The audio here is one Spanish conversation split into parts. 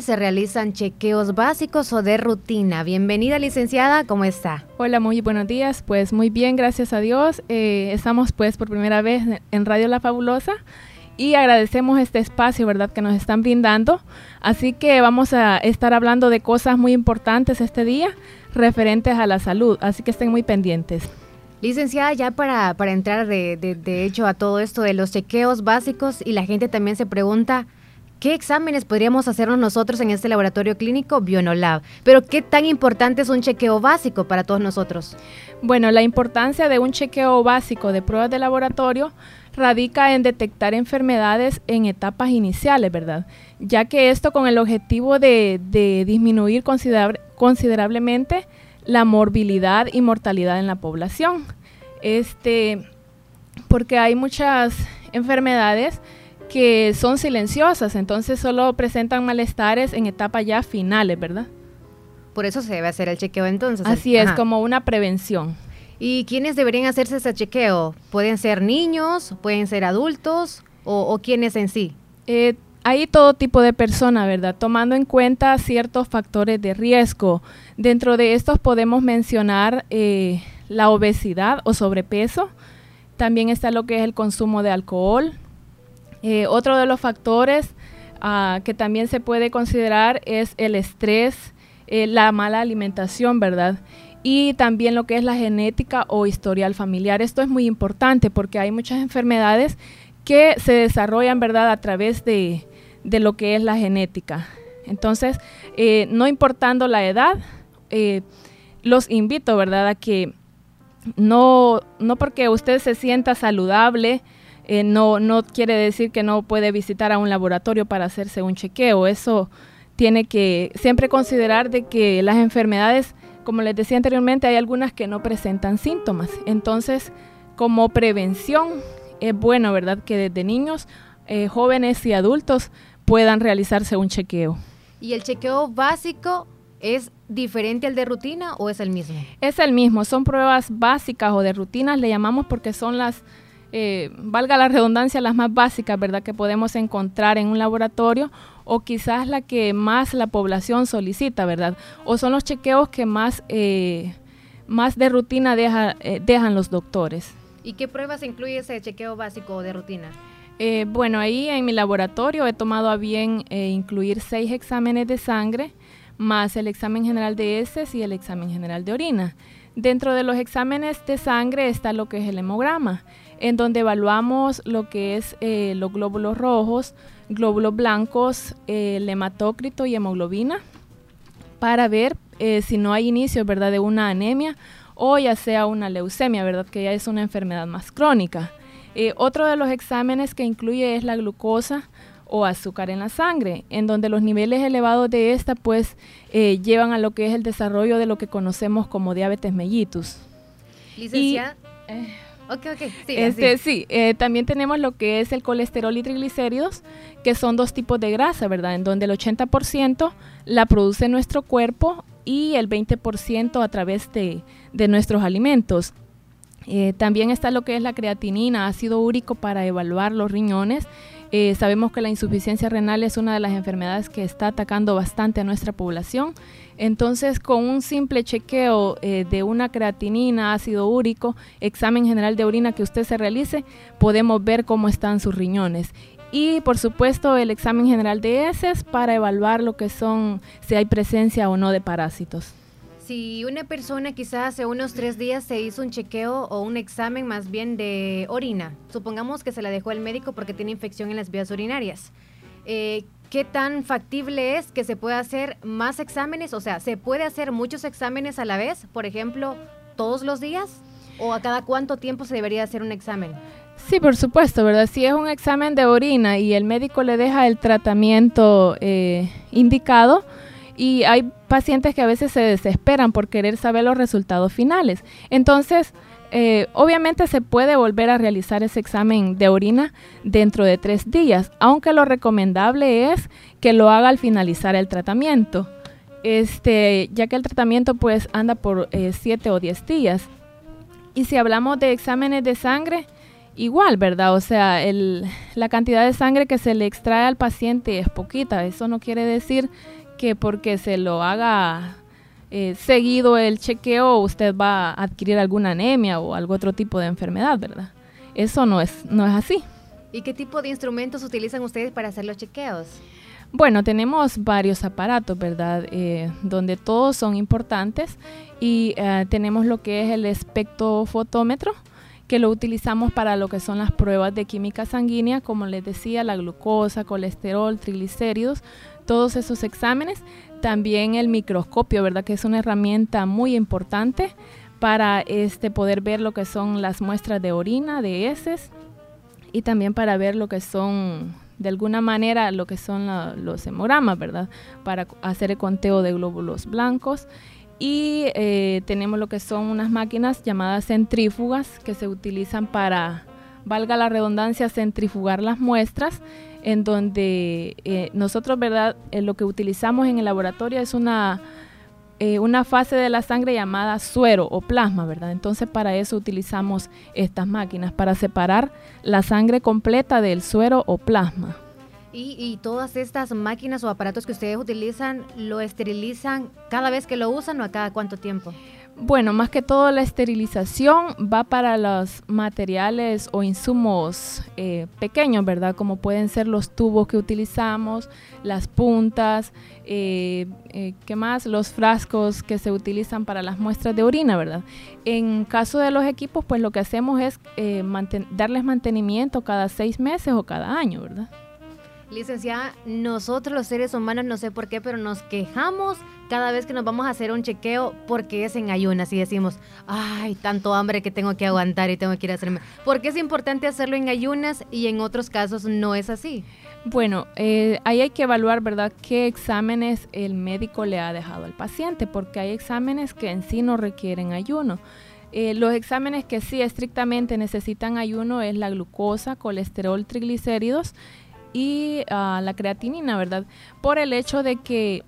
se realizan chequeos básicos o de rutina. Bienvenida, licenciada, ¿cómo está? Hola, muy buenos días. Pues muy bien, gracias a Dios. Eh, estamos pues por primera vez en Radio La Fabulosa y agradecemos este espacio, ¿verdad?, que nos están brindando. Así que vamos a estar hablando de cosas muy importantes este día referentes a la salud, así que estén muy pendientes. Licenciada, ya para, para entrar de, de, de hecho a todo esto de los chequeos básicos y la gente también se pregunta, ¿Qué exámenes podríamos hacernos nosotros en este laboratorio clínico Bionolab? Pero ¿qué tan importante es un chequeo básico para todos nosotros? Bueno, la importancia de un chequeo básico de pruebas de laboratorio radica en detectar enfermedades en etapas iniciales, ¿verdad? Ya que esto con el objetivo de, disminuir considerablemente la morbilidad y mortalidad en la población. Este, porque hay muchas enfermedades que son silenciosas, entonces solo presentan malestares en etapas ya finales, ¿verdad? Por eso se debe hacer el chequeo entonces. Así es, como una prevención. ¿Y quiénes deberían hacerse ese chequeo? ¿Pueden ser niños? ¿Pueden ser adultos? ¿O, o quiénes en sí? Eh, hay todo tipo de personas, ¿verdad? Tomando en cuenta ciertos factores de riesgo. Dentro de estos podemos mencionar eh, la obesidad o sobrepeso. También está lo que es el consumo de alcohol, eh, otro de los factores uh, que también se puede considerar es el estrés, eh, la mala alimentación, ¿verdad? Y también lo que es la genética o historial familiar. Esto es muy importante porque hay muchas enfermedades que se desarrollan, ¿verdad?, a través de, de lo que es la genética. Entonces, eh, no importando la edad, los invito, ¿verdad?, a que no, no porque usted se sienta saludable, eh, no, no quiere decir que no puede visitar a un laboratorio para hacerse un chequeo. Eso tiene que siempre considerar de que las enfermedades, como les decía anteriormente, hay algunas que no presentan síntomas. Entonces, como prevención, es bueno, ¿verdad?, que desde niños, eh, jóvenes y adultos puedan realizarse un chequeo. ¿Y el chequeo básico es diferente al de rutina o es el mismo? Es el mismo, son pruebas básicas o de rutinas, le llamamos porque son las eh, valga la redundancia, las más básicas, ¿verdad?, que podemos encontrar en un laboratorio o quizás la que más la población solicita, ¿verdad? O son los chequeos que más, eh, más de rutina deja, eh, dejan los doctores. ¿Y qué pruebas incluye ese chequeo básico de rutina? Eh, bueno, ahí en mi laboratorio he tomado a bien incluir seis exámenes de sangre, más el examen general de heces y el examen general de orina. Dentro de los exámenes de sangre está lo que es el hemograma en donde evaluamos lo que es eh, los glóbulos rojos, glóbulos blancos, eh, el hematócrito y hemoglobina, para ver eh, si no hay inicio ¿verdad? de una anemia o ya sea una leucemia, ¿verdad? que ya es una enfermedad más crónica. Eh, otro de los exámenes que incluye es la glucosa o azúcar en la sangre, en donde los niveles elevados de esta pues llevan a lo que es el desarrollo de lo que conocemos como diabetes mellitus. Licenciada. Y, Ok, ok. Sí, este, sí eh, también tenemos lo que es el colesterol y triglicéridos, que son dos tipos de grasa, ¿verdad? En donde el 80% la produce nuestro cuerpo y el 20% a través de, de nuestros alimentos. Eh, también está lo que es la creatinina, ácido úrico para evaluar los riñones. Eh, sabemos que la insuficiencia renal es una de las enfermedades que está atacando bastante a nuestra población. Entonces, con un simple chequeo eh, de una creatinina, ácido úrico, examen general de orina que usted se realice, podemos ver cómo están sus riñones. Y por supuesto el examen general de heces para evaluar lo que son, si hay presencia o no de parásitos. Si una persona quizás hace unos tres días se hizo un chequeo o un examen más bien de orina, supongamos que se la dejó el médico porque tiene infección en las vías urinarias, eh, ¿qué tan factible es que se pueda hacer más exámenes? O sea, ¿se puede hacer muchos exámenes a la vez? Por ejemplo, todos los días? ¿O a cada cuánto tiempo se debería hacer un examen? Sí, por supuesto, ¿verdad? Si es un examen de orina y el médico le deja el tratamiento eh, indicado, y hay pacientes que a veces se desesperan por querer saber los resultados finales. Entonces, eh, obviamente se puede volver a realizar ese examen de orina dentro de tres días, aunque lo recomendable es que lo haga al finalizar el tratamiento, este, ya que el tratamiento pues anda por eh, siete o diez días. Y si hablamos de exámenes de sangre, igual, ¿verdad? O sea, el, la cantidad de sangre que se le extrae al paciente es poquita. Eso no quiere decir que porque se lo haga eh, seguido el chequeo usted va a adquirir alguna anemia o algún otro tipo de enfermedad, ¿verdad? Eso no es, no es así. ¿Y qué tipo de instrumentos utilizan ustedes para hacer los chequeos? Bueno, tenemos varios aparatos, ¿verdad? Eh, donde todos son importantes y eh, tenemos lo que es el espectrofotómetro, que lo utilizamos para lo que son las pruebas de química sanguínea, como les decía, la glucosa, colesterol, triglicéridos, todos esos exámenes. También el microscopio, ¿verdad? Que es una herramienta muy importante para este, poder ver lo que son las muestras de orina, de heces, y también para ver lo que son, de alguna manera, lo que son los hemogramas, ¿verdad? Para hacer el conteo de glóbulos blancos y eh, tenemos lo que son unas máquinas llamadas centrífugas que se utilizan para, valga la redundancia, centrifugar las muestras, en donde eh, nosotros, ¿verdad? Eh, lo que utilizamos en el laboratorio es una, una fase de la sangre llamada suero o plasma, ¿verdad? Entonces para eso utilizamos estas máquinas, para separar la sangre completa del suero o plasma. Y, todas estas máquinas o aparatos que ustedes utilizan, ¿lo esterilizan cada vez que lo usan o a cada cuánto tiempo? Bueno, más que todo la esterilización va para los materiales o insumos eh, pequeños, ¿verdad? Como pueden ser los tubos que utilizamos, las puntas, eh, eh, ¿qué más? Los frascos que se utilizan para las muestras de orina, ¿verdad? En caso de los equipos, pues lo que hacemos es darles mantenimiento cada seis meses o cada año, ¿verdad? Licenciada, nosotros los seres humanos, no sé por qué, pero nos quejamos cada vez que nos vamos a hacer un chequeo porque es en ayunas y decimos, ay, tanto hambre que tengo que aguantar y tengo que ir a hacerme. ¿Por qué es importante hacerlo en ayunas y en otros casos no es así? Bueno, eh, ahí hay que evaluar, ¿verdad?, qué exámenes el médico le ha dejado al paciente, porque hay exámenes que en sí no requieren ayuno. Eh, los exámenes que sí estrictamente necesitan ayuno es la glucosa, colesterol, triglicéridos y ah, la creatinina, ¿verdad? Por el hecho de que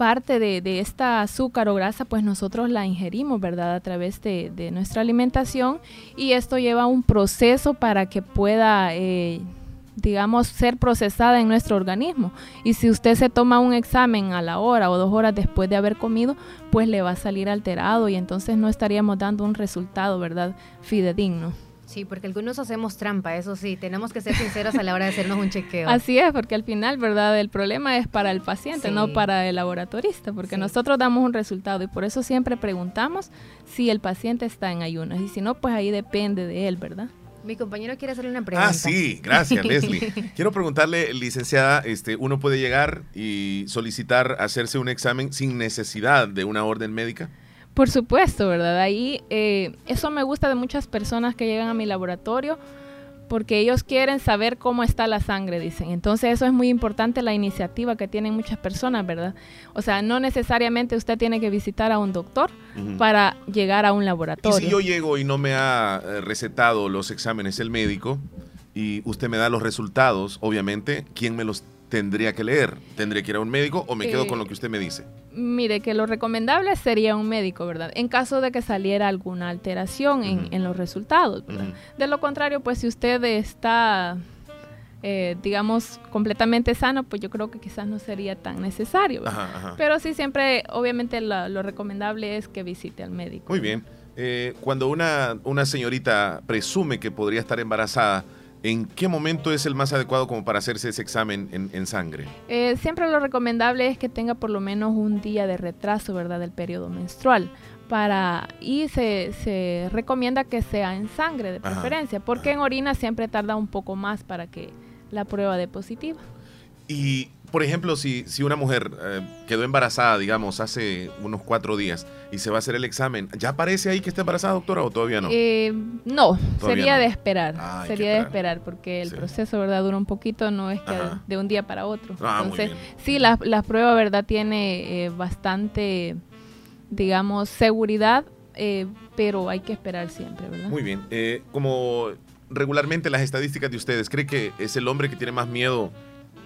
parte de, esta azúcar o grasa, pues nosotros la ingerimos, ¿verdad? A través de, nuestra alimentación y esto lleva un proceso para que pueda, eh, digamos, ser procesada en nuestro organismo. Y si usted se toma un examen a la hora o dos horas después de haber comido, pues le va a salir alterado y entonces no estaríamos dando un resultado, ¿verdad? Fidedigno. Sí, porque algunos hacemos trampa, eso sí, tenemos que ser sinceros a la hora de hacernos un chequeo. Así es, porque al final, ¿verdad? El problema es para el paciente, no para el laboratorista, porque nosotros damos un resultado y por eso siempre preguntamos si el paciente está en ayunas y si no, pues ahí depende de él, ¿verdad? Mi compañero quiere hacerle una pregunta. Ah, sí, gracias, Leslie. Quiero preguntarle, licenciada, este, uno puede llegar y solicitar hacerse un examen sin necesidad de una orden médica. Por supuesto, ¿verdad? Ahí eh, eso me gusta de muchas personas que llegan a mi laboratorio porque ellos quieren saber cómo está la sangre, dicen. Entonces eso es muy importante, la iniciativa que tienen muchas personas, ¿verdad? O sea, no necesariamente usted tiene que visitar a un doctor para llegar a un laboratorio. Y si yo llego y no me ha eh, recetado los exámenes el médico y usted me da los resultados, obviamente, ¿quién me los tendría que leer? ¿Tendría que ir a un médico o me quedo con lo que usted me dice? Mire, que lo recomendable sería un médico, ¿verdad? En caso de que saliera alguna alteración en, los resultados, ¿verdad? De lo contrario, pues si usted está, eh, digamos, completamente sano, pues yo creo que quizás no sería tan necesario. Pero sí, siempre, obviamente, lo, recomendable es que visite al médico. Muy bien. Eh, cuando una, una señorita presume que podría estar embarazada, ¿En qué momento es el más adecuado como para hacerse ese examen en, sangre? Eh, siempre lo recomendable es que tenga por lo menos un día de retraso, ¿verdad?, del periodo menstrual. Para, y se, se recomienda que sea en sangre de preferencia, porque en orina siempre tarda un poco más para que la prueba dé positiva. Y por ejemplo, si, si una mujer eh, quedó embarazada, digamos, hace unos cuatro días y se va a hacer el examen, ¿ya aparece ahí que está embarazada, doctora, o todavía no? Eh, no, sería de esperar. Ah, sería de esperar, porque el proceso, ¿verdad? Dura un poquito, no es que de un día para otro. Ah, Entonces, sí, la, la, prueba, ¿verdad? Tiene eh, bastante, digamos, seguridad, pero hay que esperar siempre, ¿verdad? Muy bien. como regularmente las estadísticas de ustedes, ¿cree que es el hombre que tiene más miedo?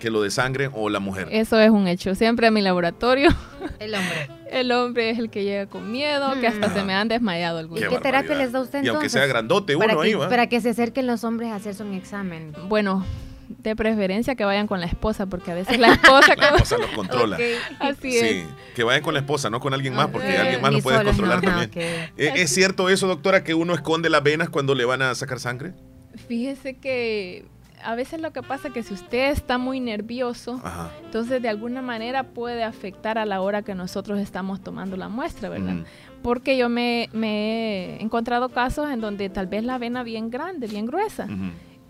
Que lo de sangre o la mujer. Eso es un hecho. Siempre a mi laboratorio El hombre. El hombre es el que llega con miedo, que hasta se me han desmayado algunos. ¿Y qué, terapia les da usted entonces? Y aunque sea grandote uno ahí, ¿va? Para que se acerquen los hombres a hacerse un examen. Bueno, de preferencia que vayan con la esposa, porque a veces la esposa... la esposa los controla. Así sí, es. que vayan con la esposa, no con alguien más, porque alguien más lo puede controlar también. ¿E-, ¿Es cierto eso, doctora, que uno esconde las venas cuando le van a sacar sangre? Fíjese que a veces lo que pasa es que si usted está muy nervioso, entonces de alguna manera puede afectar a la hora que nosotros estamos tomando la muestra, ¿verdad? Porque yo me, he encontrado casos en donde tal vez la vena bien grande, bien gruesa,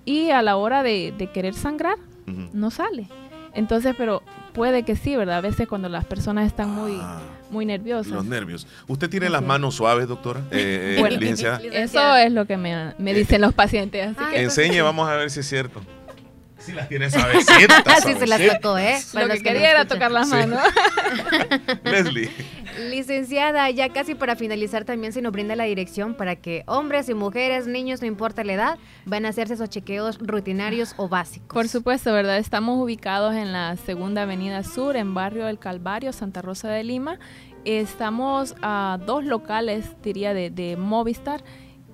y a la hora de, querer sangrar, no sale. Entonces, pero puede que sí, ¿verdad? A veces cuando las personas están muy, ah. Muy nerviosas. Los nervios. ¿Usted tiene las manos suaves, doctora? Eh, eh licenciada. Eso es lo que me, me dicen los pacientes. Así que Enseñe, vamos a ver si es cierto. Si las tiene suavecitas. Así se las tocó, ¿eh? Para lo que quería era tocar las manos. Leslie. Licenciada, ya casi para finalizar también se nos brinda la dirección para que hombres y mujeres, niños, no importa la edad, van a hacerse esos chequeos rutinarios o básicos. Por supuesto, ¿verdad? Estamos ubicados en la Segunda Avenida Sur, en Barrio del Calvario, Santa Rosa de Lima. Estamos a dos locales, diría, de, de Movistar.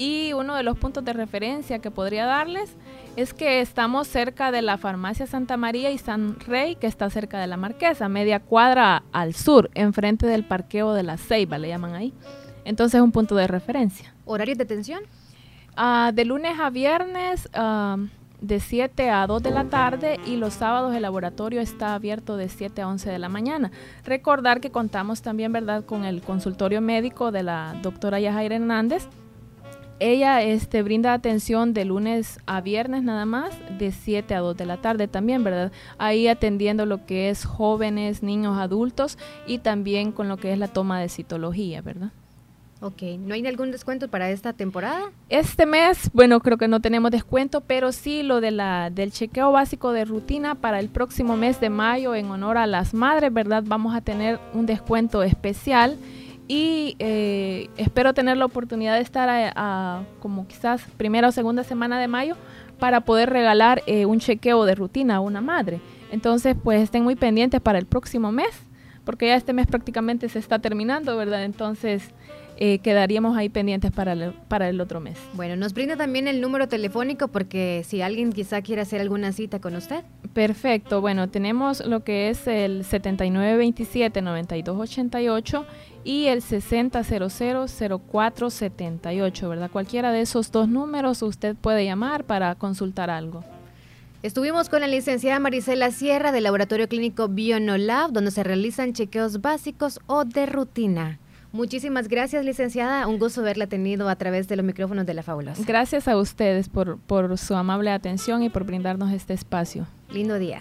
Y uno de los puntos de referencia que podría darles es que estamos cerca de la farmacia Santa María y San Rey, que está cerca de la Marquesa, media cuadra al sur, enfrente del parqueo de la Ceiba, le llaman ahí. Entonces es un punto de referencia. ¿Horarios de atención? Ah, de lunes a viernes, ah, de 7 a 2 de la tarde y los sábados el laboratorio está abierto de 7 a 11 de la mañana. Recordar que contamos también, ¿verdad?, con el consultorio médico de la doctora Yajaira Hernández, ella este, brinda atención de lunes a viernes nada más, de 7 a 2 de la tarde también, ¿verdad? Ahí atendiendo lo que es jóvenes, niños, adultos y también con lo que es la toma de citología, ¿verdad? Ok, ¿no hay algún descuento para esta temporada? Este mes, bueno, creo que no tenemos descuento, pero sí lo de la, del chequeo básico de rutina para el próximo mes de mayo en honor a las madres, ¿verdad? Vamos a tener un descuento especial y eh, espero tener la oportunidad de estar a, como quizás primera o segunda semana de mayo para poder regalar eh, un chequeo de rutina a una madre. Entonces, pues estén muy pendientes para el próximo mes, porque ya este mes prácticamente se está terminando, ¿verdad? Entonces, eh, quedaríamos ahí pendientes para el, para el otro mes. Bueno, nos brinda también el número telefónico porque si alguien quizá quiere hacer alguna cita con usted. Perfecto, bueno, tenemos lo que es el 7927-9288 y el 60000478, ¿verdad? Cualquiera de esos dos números usted puede llamar para consultar algo. Estuvimos con la licenciada Marisela Sierra del Laboratorio Clínico Bionolab, donde se realizan chequeos básicos o de rutina. Muchísimas gracias, licenciada. Un gusto haberla tenido a través de los micrófonos de La Fabulosa. Gracias a ustedes por, por su amable atención y por brindarnos este espacio. Lindo día.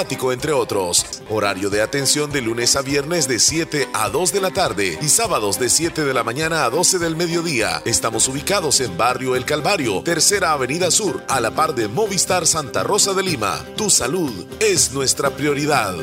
entre otros. Horario de atención de lunes a viernes de 7 a 2 de la tarde y sábados de 7 de la mañana a 12 del mediodía. Estamos ubicados en Barrio El Calvario, Tercera Avenida Sur, a la par de Movistar Santa Rosa de Lima. Tu salud es nuestra prioridad.